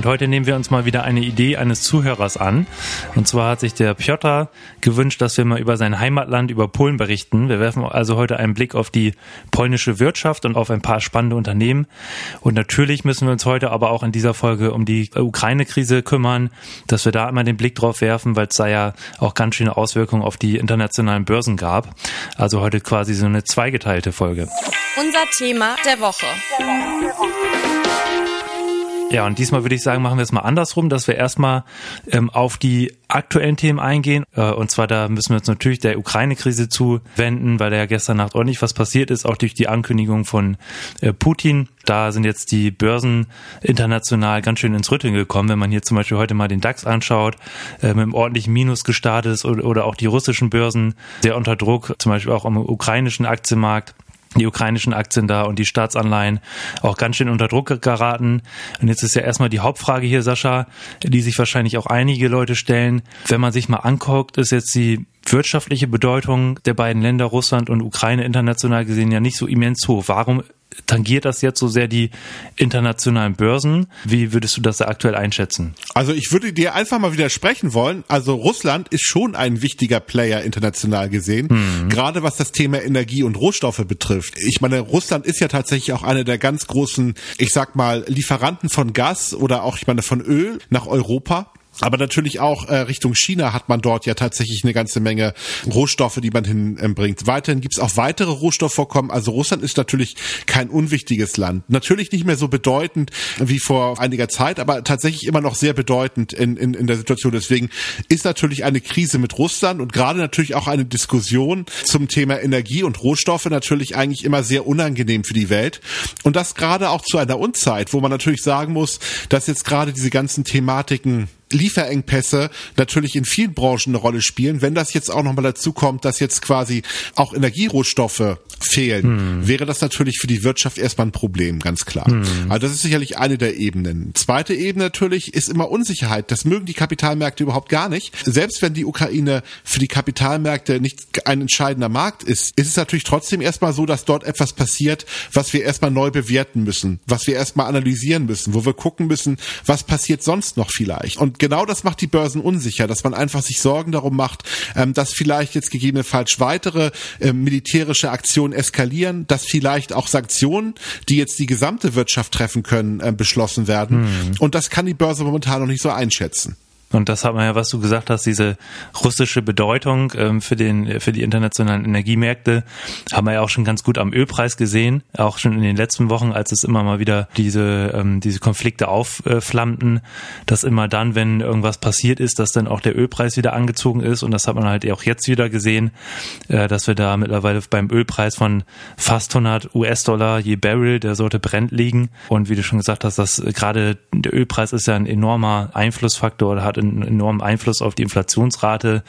Und heute nehmen wir uns mal wieder eine Idee eines Zuhörers an. Und zwar hat sich der Piotr gewünscht, dass wir mal über sein Heimatland, über Polen berichten. Wir werfen also heute einen Blick auf die polnische Wirtschaft und auf ein paar spannende Unternehmen. Und natürlich müssen wir uns heute aber auch in dieser Folge um die Ukraine-Krise kümmern, dass wir da immer den Blick drauf werfen, weil es da ja auch ganz schöne Auswirkungen auf die internationalen Börsen gab. Also heute quasi so eine zweigeteilte Folge. Unser Thema der Woche. Der Woche. Ja, und diesmal würde ich sagen, machen wir es mal andersrum, dass wir erstmal ähm, auf die aktuellen Themen eingehen. Äh, und zwar da müssen wir uns natürlich der Ukraine-Krise zuwenden, weil da ja gestern Nacht ordentlich was passiert ist, auch durch die Ankündigung von äh, Putin. Da sind jetzt die Börsen international ganz schön ins Rütteln gekommen. Wenn man hier zum Beispiel heute mal den DAX anschaut, äh, mit einem ordentlichen Minus gestartet ist oder, oder auch die russischen Börsen sehr unter Druck, zum Beispiel auch am ukrainischen Aktienmarkt die ukrainischen Aktien da und die Staatsanleihen auch ganz schön unter Druck geraten. Und jetzt ist ja erstmal die Hauptfrage hier, Sascha, die sich wahrscheinlich auch einige Leute stellen. Wenn man sich mal anguckt, ist jetzt die wirtschaftliche Bedeutung der beiden Länder Russland und Ukraine international gesehen ja nicht so immens hoch. Warum tangiert das jetzt so sehr die internationalen Börsen? Wie würdest du das aktuell einschätzen? Also ich würde dir einfach mal widersprechen wollen. Also Russland ist schon ein wichtiger Player international gesehen, mhm. gerade was das Thema Energie und Rohstoffe betrifft. Ich meine, Russland ist ja tatsächlich auch einer der ganz großen, ich sag mal, Lieferanten von Gas oder auch, ich meine, von Öl nach Europa. Aber natürlich auch äh, Richtung China hat man dort ja tatsächlich eine ganze Menge Rohstoffe, die man hinbringt. Weiterhin gibt es auch weitere Rohstoffvorkommen. Also Russland ist natürlich kein unwichtiges Land. Natürlich nicht mehr so bedeutend wie vor einiger Zeit, aber tatsächlich immer noch sehr bedeutend in, in, in der Situation. Deswegen ist natürlich eine Krise mit Russland und gerade natürlich auch eine Diskussion zum Thema Energie und Rohstoffe natürlich eigentlich immer sehr unangenehm für die Welt. Und das gerade auch zu einer Unzeit, wo man natürlich sagen muss, dass jetzt gerade diese ganzen Thematiken Lieferengpässe natürlich in vielen Branchen eine Rolle spielen. Wenn das jetzt auch nochmal dazu kommt, dass jetzt quasi auch Energierohstoffe fehlen, hm. wäre das natürlich für die Wirtschaft erstmal ein Problem, ganz klar. Hm. Also das ist sicherlich eine der Ebenen. Zweite Ebene natürlich ist immer Unsicherheit. Das mögen die Kapitalmärkte überhaupt gar nicht. Selbst wenn die Ukraine für die Kapitalmärkte nicht ein entscheidender Markt ist, ist es natürlich trotzdem erstmal so, dass dort etwas passiert, was wir erstmal neu bewerten müssen, was wir erstmal analysieren müssen, wo wir gucken müssen, was passiert sonst noch vielleicht. Und genau das macht die Börsen unsicher, dass man einfach sich Sorgen darum macht, ähm, dass vielleicht jetzt gegebenenfalls weitere äh, militärische Aktionen eskalieren, dass vielleicht auch Sanktionen, die jetzt die gesamte Wirtschaft treffen können, äh, beschlossen werden. Hm. Und das kann die Börse momentan noch nicht so einschätzen. Und das hat man ja, was du gesagt hast, diese russische Bedeutung ähm, für den für die internationalen Energiemärkte, haben wir ja auch schon ganz gut am Ölpreis gesehen, auch schon in den letzten Wochen, als es immer mal wieder diese ähm, diese Konflikte aufflammten, dass immer dann, wenn irgendwas passiert ist, dass dann auch der Ölpreis wieder angezogen ist. Und das hat man halt auch jetzt wieder gesehen, äh, dass wir da mittlerweile beim Ölpreis von fast 100 US-Dollar je Barrel der Sorte brennt liegen. Und wie du schon gesagt hast, dass gerade der Ölpreis ist ja ein enormer Einflussfaktor oder hat einen enormen Einfluss auf die Inflationsrate,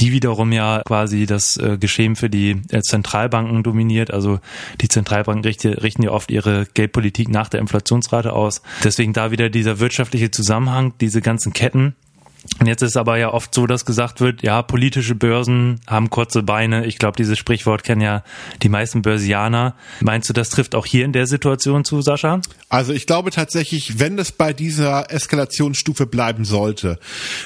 die wiederum ja quasi das äh, Geschehen für die äh, Zentralbanken dominiert. Also die Zentralbanken richten, richten ja oft ihre Geldpolitik nach der Inflationsrate aus. Deswegen da wieder dieser wirtschaftliche Zusammenhang, diese ganzen Ketten, und jetzt ist aber ja oft so, dass gesagt wird, ja, politische Börsen haben kurze Beine. Ich glaube, dieses Sprichwort kennen ja die meisten Börsianer. Meinst du, das trifft auch hier in der Situation zu, Sascha? Also ich glaube tatsächlich, wenn es bei dieser Eskalationsstufe bleiben sollte,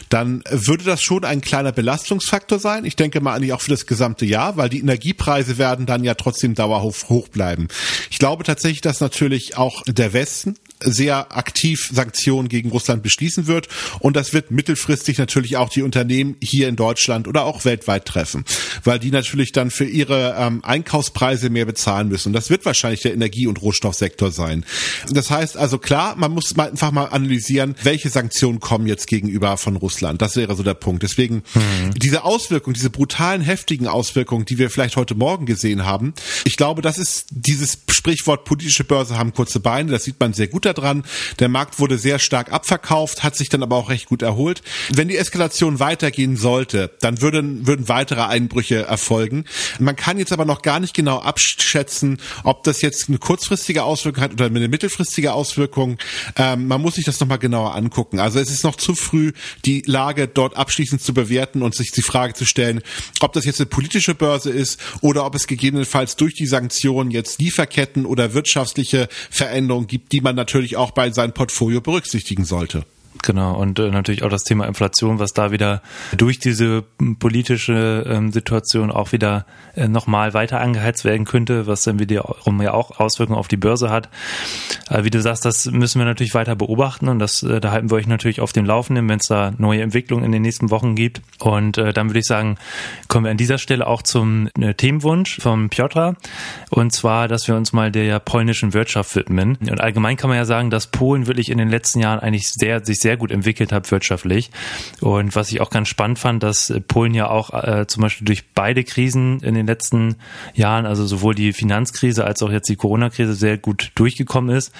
dann würde das schon ein kleiner Belastungsfaktor sein. Ich denke mal eigentlich auch für das gesamte Jahr, weil die Energiepreise werden dann ja trotzdem dauerhaft hoch bleiben. Ich glaube tatsächlich, dass natürlich auch der Westen sehr aktiv Sanktionen gegen Russland beschließen wird. Und das wird mittelfristig natürlich auch die Unternehmen hier in Deutschland oder auch weltweit treffen, weil die natürlich dann für ihre ähm, Einkaufspreise mehr bezahlen müssen. Und das wird wahrscheinlich der Energie- und Rohstoffsektor sein. Das heißt also klar, man muss mal einfach mal analysieren, welche Sanktionen kommen jetzt gegenüber von Russland. Das wäre so der Punkt. Deswegen hm. diese Auswirkungen, diese brutalen, heftigen Auswirkungen, die wir vielleicht heute Morgen gesehen haben, ich glaube, das ist dieses Sprichwort politische Börse haben kurze Beine. Das sieht man sehr gut daran. Der Markt wurde sehr stark abverkauft, hat sich dann aber auch recht gut erholt. Wenn die Eskalation weitergehen sollte, dann würden, würden weitere Einbrüche erfolgen. Man kann jetzt aber noch gar nicht genau abschätzen, ob das jetzt eine kurzfristige Auswirkung hat oder eine mittelfristige Auswirkung. Ähm, man muss sich das nochmal genauer angucken. Also es ist noch zu früh, die Lage dort abschließend zu bewerten und sich die Frage zu stellen, ob das jetzt eine politische Börse ist oder ob es gegebenenfalls durch die Sanktionen jetzt Lieferketten oder wirtschaftliche Veränderungen gibt, die man natürlich auch bei seinem Portfolio berücksichtigen sollte. Genau, und äh, natürlich auch das Thema Inflation, was da wieder durch diese politische ähm, Situation auch wieder äh, nochmal weiter angeheizt werden könnte, was dann wiederum ja auch Auswirkungen auf die Börse hat. Äh, wie du sagst, das müssen wir natürlich weiter beobachten und das, äh, da halten wir euch natürlich auf dem Laufenden, wenn es da neue Entwicklungen in den nächsten Wochen gibt. Und äh, dann würde ich sagen, kommen wir an dieser Stelle auch zum äh, Themenwunsch vom Piotr und zwar, dass wir uns mal der polnischen Wirtschaft widmen. Und allgemein kann man ja sagen, dass Polen wirklich in den letzten Jahren eigentlich sehr, sich sehr gut entwickelt hat wirtschaftlich. Und was ich auch ganz spannend fand, dass Polen ja auch äh, zum Beispiel durch beide Krisen in den letzten Jahren, also sowohl die Finanzkrise als auch jetzt die Corona-Krise sehr gut durchgekommen ist.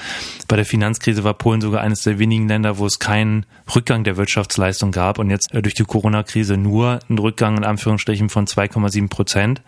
Bei der Finanzkrise war Polen sogar eines der wenigen Länder, wo es keinen Rückgang der Wirtschaftsleistung gab und jetzt äh, durch die Corona-Krise nur einen Rückgang in Anführungsstrichen von 2,7 Prozent,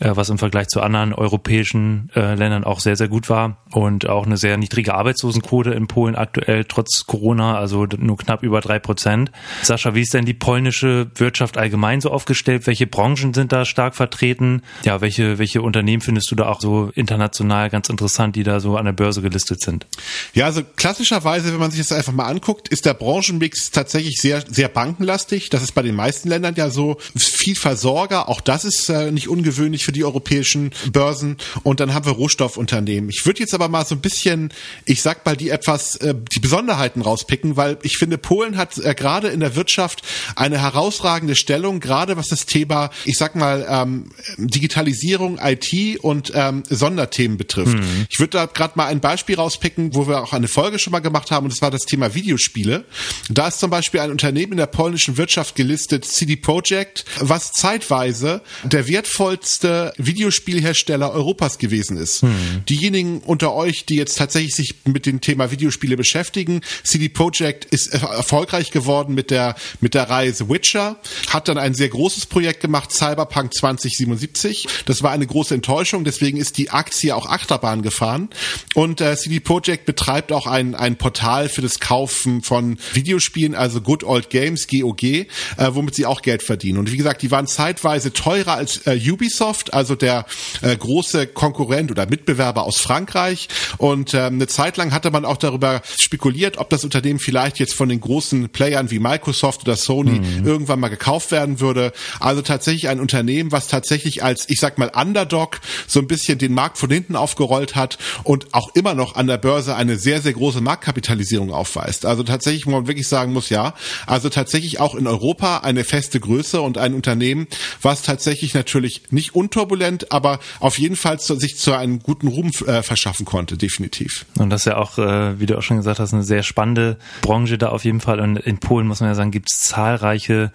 äh, was im Vergleich zu anderen europäischen äh, Ländern auch sehr, sehr gut war und auch eine sehr niedrige Arbeitslosenquote in Polen aktuell trotz Corona, also nur knapp über drei Prozent. Sascha, wie ist denn die polnische Wirtschaft allgemein so aufgestellt? Welche Branchen sind da stark vertreten? Ja, welche, welche Unternehmen findest du da auch so international ganz interessant, die da so an der Börse gelistet sind? Ja, also klassischerweise, wenn man sich das einfach mal anguckt, ist der Branchenmix tatsächlich sehr, sehr bankenlastig. Das ist bei den meisten Ländern ja so. Viel Versorger, auch das ist äh, nicht ungewöhnlich für die europäischen Börsen. Und dann haben wir Rohstoffunternehmen. Ich würde jetzt aber mal so ein bisschen, ich sag mal, die etwas, äh, die Besonderheiten rauspicken, weil ich finde, Polen hat äh, gerade in der Wirtschaft eine herausragende Stellung, gerade was das Thema, ich sag mal, ähm, Digitalisierung, IT und ähm, Sonderthemen betrifft. Mhm. Ich würde da gerade mal ein Beispiel rauspicken, wo wir auch eine Folge schon mal gemacht haben, und das war das Thema Videospiele. Da ist zum Beispiel ein Unternehmen in der polnischen Wirtschaft gelistet, CD Projekt, was zeitweise der wertvollste Videospielhersteller Europas gewesen ist. Mhm. Diejenigen unter euch, die jetzt tatsächlich sich mit dem Thema Videospiele beschäftigen, CD Projekt ist erfolgreich geworden mit der, mit der Reihe The Witcher, hat dann ein sehr großes Projekt gemacht, Cyberpunk 2077. Das war eine große Enttäuschung, deswegen ist die Aktie auch Achterbahn gefahren. Und äh, CD Projekt betreibt auch ein, ein Portal für das Kaufen von Videospielen, also Good Old Games, GOG, äh, womit sie auch Geld verdienen. Und wie gesagt, die waren zeitweise teurer als äh, Ubisoft, also der äh, große Konkurrent oder Mitbewerber aus Frankreich. Und ähm, eine Zeit lang hatte man auch darüber spekuliert, ob das Unternehmen vielleicht jetzt von den großen Playern wie Microsoft oder Sony mhm. irgendwann mal gekauft werden würde. Also tatsächlich ein Unternehmen, was tatsächlich als, ich sag mal, Underdog so ein bisschen den Markt von hinten aufgerollt hat und auch immer noch an der Börse eine sehr, sehr große Marktkapitalisierung aufweist. Also tatsächlich, wo man wirklich sagen muss, ja, also tatsächlich auch in Europa eine feste Größe und ein Unternehmen, was tatsächlich natürlich nicht unturbulent, aber auf jeden Fall zu, sich zu einem guten Ruhm äh, verschaffen konnte, definitiv. Und das ist ja auch, äh, wie du auch schon gesagt hast, eine sehr spannende Branche da auf jeden Fall. Und in Polen muss man ja sagen, gibt es zahlreiche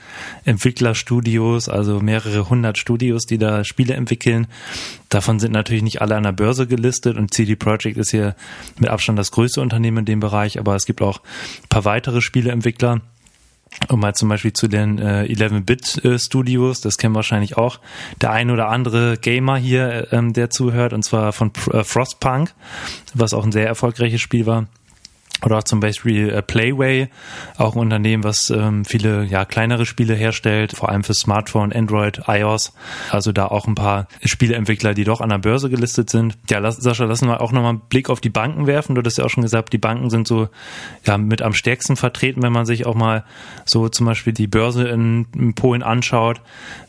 Entwicklerstudios, also mehrere hundert Studios, die da Spiele entwickeln. Davon sind natürlich nicht alle an der Börse gelistet und CD Projekt ist hier mit Abstand das größte Unternehmen in dem Bereich, aber es gibt auch ein paar weitere Spieleentwickler. Um mal zum Beispiel zu den äh, 11-Bit-Studios, das kennen wahrscheinlich auch der ein oder andere Gamer hier, ähm, der zuhört, und zwar von äh, Frostpunk, was auch ein sehr erfolgreiches Spiel war. Oder zum Beispiel äh, Playway, auch ein Unternehmen, was ähm, viele ja, kleinere Spiele herstellt, vor allem für Smartphone, Android, iOS. Also da auch ein paar Spieleentwickler, die doch an der Börse gelistet sind. Ja, lass, Sascha, lassen wir auch nochmal einen Blick auf die Banken werfen. Du hast ja auch schon gesagt, die Banken sind so ja, mit am stärksten vertreten, wenn man sich auch mal so zum Beispiel die Börse in, in Polen anschaut.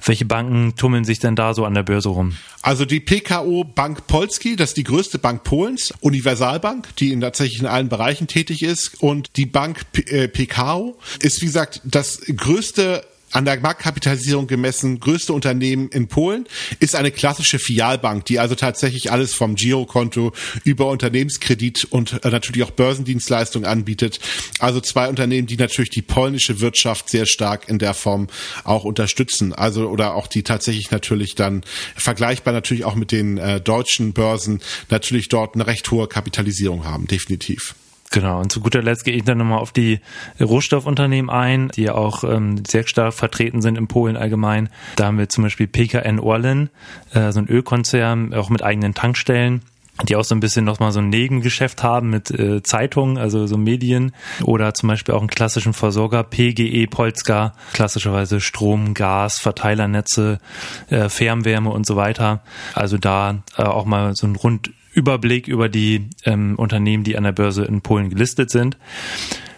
Welche Banken tummeln sich denn da so an der Börse rum? Also die PKO Bank Polski, das ist die größte Bank Polens, Universalbank, die in tatsächlich in allen Bereichen tätig ist und die Bank P äh, PKO ist wie gesagt das größte an der Marktkapitalisierung gemessen größte Unternehmen in Polen, ist eine klassische Filialbank, die also tatsächlich alles vom Girokonto über Unternehmenskredit und äh, natürlich auch Börsendienstleistungen anbietet. Also zwei Unternehmen, die natürlich die polnische Wirtschaft sehr stark in der Form auch unterstützen. Also oder auch die tatsächlich natürlich dann vergleichbar natürlich auch mit den äh, deutschen Börsen natürlich dort eine recht hohe Kapitalisierung haben, definitiv. Genau, und zu guter Letzt gehe ich dann nochmal auf die Rohstoffunternehmen ein, die ja auch ähm, sehr stark vertreten sind in Polen allgemein. Da haben wir zum Beispiel PKN Orlen, äh, so ein Ölkonzern, auch mit eigenen Tankstellen die auch so ein bisschen nochmal so ein Nebengeschäft haben mit äh, Zeitungen, also so Medien oder zum Beispiel auch einen klassischen Versorger, PGE Polska, klassischerweise Strom, Gas, Verteilernetze, äh, Fernwärme und so weiter. Also da äh, auch mal so ein Rundüberblick über die ähm, Unternehmen, die an der Börse in Polen gelistet sind.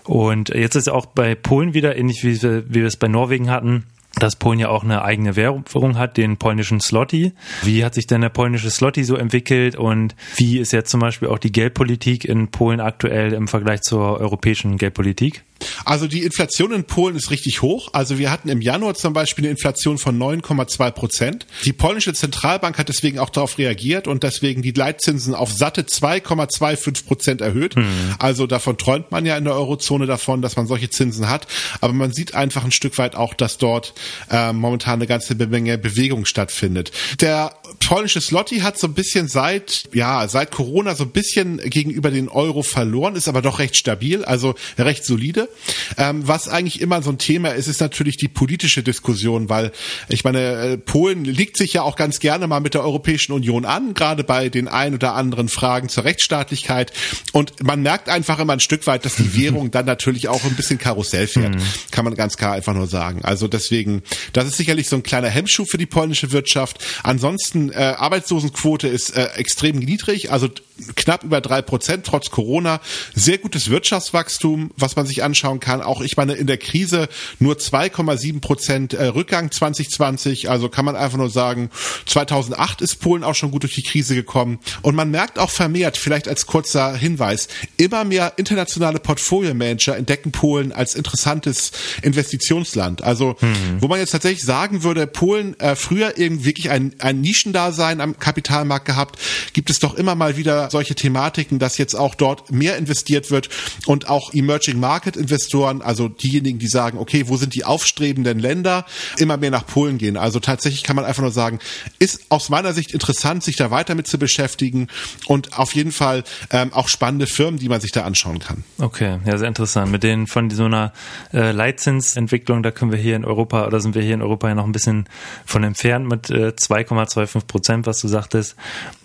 Und jetzt ist auch bei Polen wieder ähnlich wie wie wir es bei Norwegen hatten dass Polen ja auch eine eigene Währung hat, den polnischen Slotty. Wie hat sich denn der polnische Slotty so entwickelt und wie ist jetzt zum Beispiel auch die Geldpolitik in Polen aktuell im Vergleich zur europäischen Geldpolitik? Also die Inflation in Polen ist richtig hoch. Also wir hatten im Januar zum Beispiel eine Inflation von 9,2 Prozent. Die polnische Zentralbank hat deswegen auch darauf reagiert und deswegen die Leitzinsen auf satte 2,25 Prozent erhöht. Mhm. Also davon träumt man ja in der Eurozone davon, dass man solche Zinsen hat. Aber man sieht einfach ein Stück weit auch, dass dort äh, momentan eine ganze Menge Bewegung stattfindet. Der polnische Slotty hat so ein bisschen seit, ja, seit Corona so ein bisschen gegenüber den Euro verloren, ist aber doch recht stabil, also recht solide. Ähm, was eigentlich immer so ein Thema ist, ist natürlich die politische Diskussion, weil ich meine, äh, Polen liegt sich ja auch ganz gerne mal mit der Europäischen Union an, gerade bei den ein oder anderen Fragen zur Rechtsstaatlichkeit. Und man merkt einfach immer ein Stück weit, dass die Währung dann natürlich auch ein bisschen Karussell fährt, mhm. kann man ganz klar einfach nur sagen. Also deswegen, das ist sicherlich so ein kleiner Hemmschuh für die polnische Wirtschaft. Ansonsten, Arbeitslosenquote ist äh, extrem niedrig, also knapp über drei Prozent trotz Corona. Sehr gutes Wirtschaftswachstum, was man sich anschauen kann. Auch ich meine, in der Krise nur 2,7 Prozent äh, Rückgang 2020. Also kann man einfach nur sagen, 2008 ist Polen auch schon gut durch die Krise gekommen. Und man merkt auch vermehrt, vielleicht als kurzer Hinweis, immer mehr internationale Portfolio-Manager entdecken Polen als interessantes Investitionsland. Also, mhm. wo man jetzt tatsächlich sagen würde, Polen äh, früher irgendwie wirklich ein, ein Nischendasein am Kapitalmarkt gehabt, gibt es doch immer mal wieder solche Thematiken, dass jetzt auch dort mehr investiert wird und auch Emerging Market Investoren, also diejenigen, die sagen, okay, wo sind die aufstrebenden Länder, immer mehr nach Polen gehen. Also tatsächlich kann man einfach nur sagen, ist aus meiner Sicht interessant, sich da weiter mit zu beschäftigen und auf jeden Fall ähm, auch spannende Firmen, die man sich da anschauen kann. Okay, ja, sehr interessant. Mit denen von so einer äh, Leitzinsentwicklung, da können wir hier in Europa oder sind wir hier in Europa ja noch ein bisschen von entfernt mit äh, 2,25 Prozent, was du sagtest.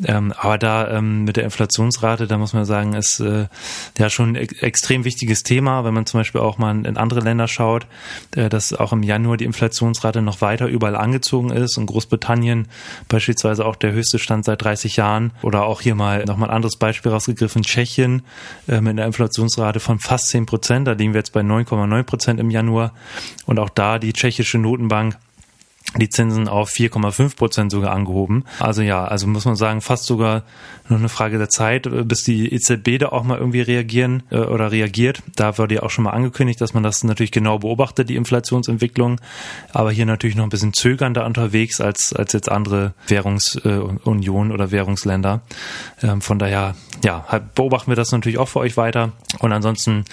Ähm, aber da ähm, mit der Inflationsrate, da muss man sagen, ist äh, ja schon ein extrem wichtiges Thema, wenn man zum Beispiel auch mal in andere Länder schaut, äh, dass auch im Januar die Inflationsrate noch weiter überall angezogen ist. Und Großbritannien beispielsweise auch der höchste Stand seit 30 Jahren. Oder auch hier mal nochmal ein anderes Beispiel rausgegriffen, Tschechien äh, mit einer Inflationsrate von fast 10 Prozent, da liegen wir jetzt bei 9,9 Prozent im Januar. Und auch da die tschechische Notenbank die Zinsen auf 4,5 Prozent sogar angehoben. Also ja, also muss man sagen, fast sogar nur eine Frage der Zeit, bis die EZB da auch mal irgendwie reagieren äh, oder reagiert. Da wurde ja auch schon mal angekündigt, dass man das natürlich genau beobachtet, die Inflationsentwicklung. Aber hier natürlich noch ein bisschen zögernder unterwegs als, als jetzt andere Währungsunionen äh, oder Währungsländer. Ähm, von daher, ja, halt beobachten wir das natürlich auch für euch weiter. Und ansonsten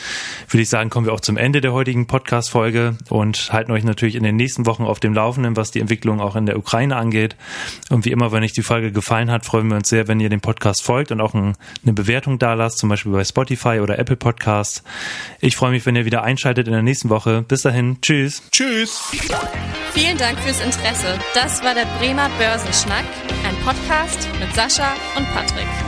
würde ich sagen, kommen wir auch zum Ende der heutigen Podcast-Folge und halten euch natürlich in den nächsten Wochen auf dem Laufenden, was die Entwicklung auch in der Ukraine angeht. Und wie immer, wenn euch die Folge gefallen hat, freuen wir uns sehr, wenn ihr dem Podcast folgt und auch ein, eine Bewertung da lasst, zum Beispiel bei Spotify oder Apple Podcasts. Ich freue mich, wenn ihr wieder einschaltet in der nächsten Woche. Bis dahin, tschüss. Tschüss. Vielen Dank fürs Interesse. Das war der Bremer Börsenschnack, ein Podcast mit Sascha und Patrick.